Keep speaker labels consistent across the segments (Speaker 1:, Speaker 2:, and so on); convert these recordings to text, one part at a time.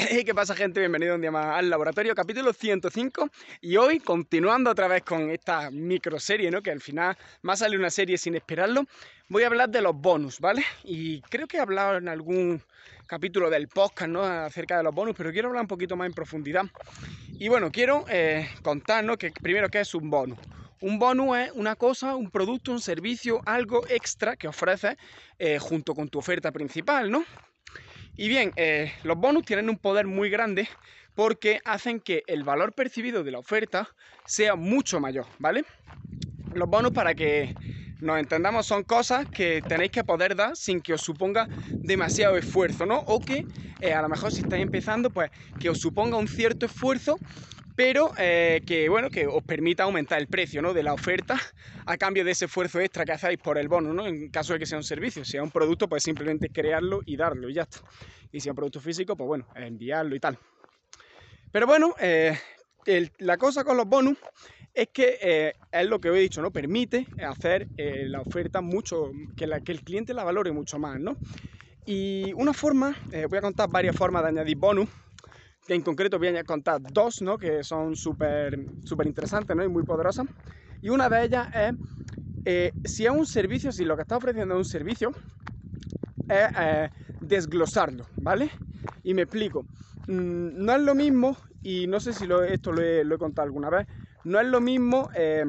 Speaker 1: Hey, ¿qué pasa gente? Bienvenido un día más al laboratorio, capítulo 105 y hoy continuando otra vez con esta microserie, ¿no? Que al final más sale una serie sin esperarlo, voy a hablar de los bonus, ¿vale? Y creo que he hablado en algún capítulo del podcast, ¿no? Acerca de los bonus, pero quiero hablar un poquito más en profundidad. Y bueno, quiero eh. Que primero, ¿qué es un bonus? Un bonus es una cosa, un producto, un servicio, algo extra que ofreces eh, junto con tu oferta principal, ¿no? Y bien, eh, los bonus tienen un poder muy grande porque hacen que el valor percibido de la oferta sea mucho mayor, ¿vale? Los bonus, para que nos entendamos, son cosas que tenéis que poder dar sin que os suponga demasiado esfuerzo, ¿no? O que eh, a lo mejor si estáis empezando, pues que os suponga un cierto esfuerzo pero eh, que bueno, que os permita aumentar el precio ¿no? de la oferta a cambio de ese esfuerzo extra que hacéis por el bono, ¿no? En caso de que sea un servicio, si es un producto, pues simplemente crearlo y darlo y ya está. Y si es un producto físico, pues bueno, enviarlo y tal. Pero bueno, eh, la cosa con los bonus es que eh, es lo que os he dicho, ¿no? Permite hacer la oferta mucho, que, que, el cliente la valore mucho más, ¿no? Y una forma, voy a contar varias formas de añadir bonus que en concreto voy a contar dos, ¿no? que son súper súper interesantes ¿no? y muy poderosas. Y una de ellas es, eh, si es un servicio, si lo que está ofreciendo es un servicio, es eh, desglosarlo, ¿vale? Y me explico. Mm, no es lo mismo, y no sé si esto lo he, contado alguna vez, no es lo mismo eh,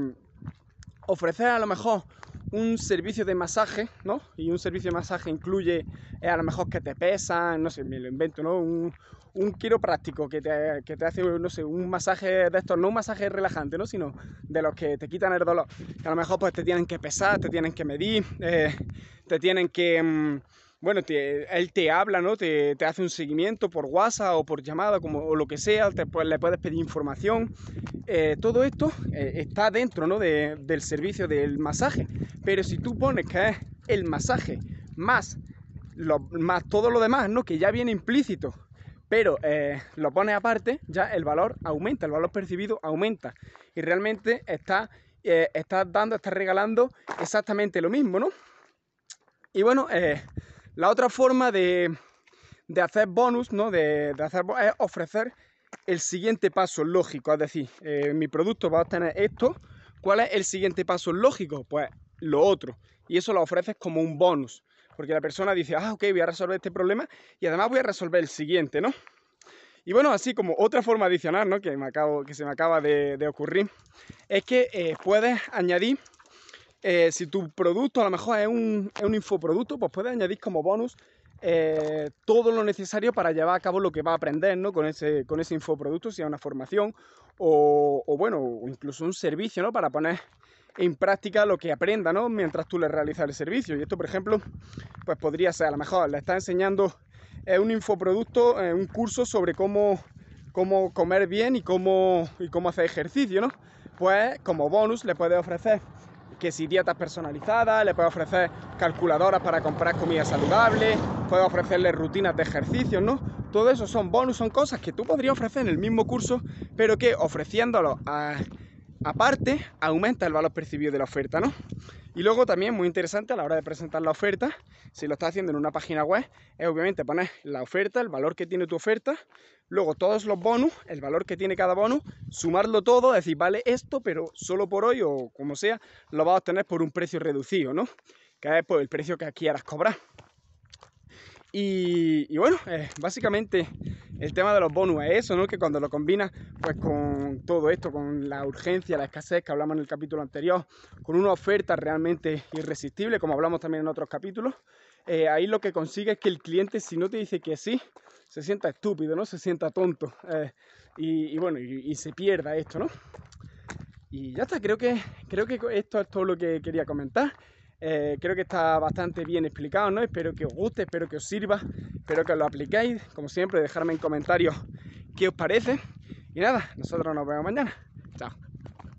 Speaker 1: ofrecer a lo mejor un servicio de masaje, ¿no? Y un servicio de masaje incluye a lo mejor que te pesan, no sé, me lo invento, ¿no? Un, un quiropráctico que te, que te, hace, no sé, un masaje de estos, no un masaje relajante, ¿no? Sino de los que te quitan el dolor. Que a lo mejor pues te tienen que pesar, te tienen que medir, eh, te tienen que... Mm, bueno, él te habla, ¿no? Te, te, hace un seguimiento por WhatsApp o por llamada, como, o lo que sea, te, le puedes pedir información. Eh, todo esto eh, está dentro, ¿no? del servicio del masaje. Pero si tú pones que es el masaje más, lo, más todo lo demás, ¿no? Que ya viene implícito pero eh, lo pones aparte, ya el valor aumenta, el valor percibido aumenta. Y realmente está, dando, está regalando exactamente lo mismo, ¿no? Y bueno, la otra forma de, hacer bonus, ¿no? De, hacer es ofrecer el siguiente paso lógico. Es decir, mi producto va a obtener esto. ¿Cuál es el siguiente paso lógico? Pues lo otro. Y eso lo ofreces como un bonus porque la persona dice, ah, ok, voy a resolver este problema y además voy a resolver el siguiente, ¿no? Y bueno, así como otra forma adicional, ¿no? Que, me acabo, que se me acaba de, ocurrir, es que eh, puedes añadir, eh, si tu producto a lo mejor es un, es un infoproducto, pues puedes añadir como bonus eh, todo lo necesario para llevar a cabo lo que va a aprender ¿no? con, ese, con ese infoproducto, sea una formación o, bueno, incluso un servicio ¿no? para poner en práctica lo que aprenda, ¿no? Mientras tú le realizas el servicio. Y esto, por ejemplo, pues podría ser, a lo mejor le está enseñando eh, un infoproducto, un curso sobre cómo, cómo comer bien y cómo, y cómo hacer ejercicio, ¿no? Pues como bonus le puede ofrecer que si dietas personalizadas, le puede ofrecer calculadoras para comprar comida saludable, puede ofrecerle rutinas de ejercicio, ¿no? Todo eso son bonus, son cosas que tú podrías ofrecer en el mismo curso, pero que ofreciéndolo a Aparte, aumenta el valor percibido de la oferta, ¿no? Y luego también, muy interesante a la hora de presentar la oferta, si lo estás haciendo en una página web, es obviamente poner la oferta, el valor que tiene tu oferta, luego todos los bonus, el valor que tiene cada bonus, sumarlo todo, decir, vale esto, pero solo por hoy o como sea, lo vas a obtener por un precio reducido, ¿no? Que es por el precio que quieras cobrar. Y, bueno, eh, básicamente el tema de los bonus es eso, ¿no? Que cuando lo combinas pues con todo esto, con la urgencia, la escasez que hablamos en el capítulo anterior, con una oferta realmente irresistible, como hablamos también en otros capítulos, eh, ahí lo que consigue es que el cliente, si no te dice que sí, se sienta estúpido, ¿no? Se sienta tonto. Eh, y, bueno, y, se pierda esto, ¿no? Y ya está, creo que, creo que esto es todo lo que quería comentar. Eh, creo que está bastante bien explicado, ¿no? Espero que os guste, espero que os sirva, espero que lo apliquéis. Como siempre, dejarme en comentarios qué os parece. Y nada, nosotros nos vemos mañana. Chao.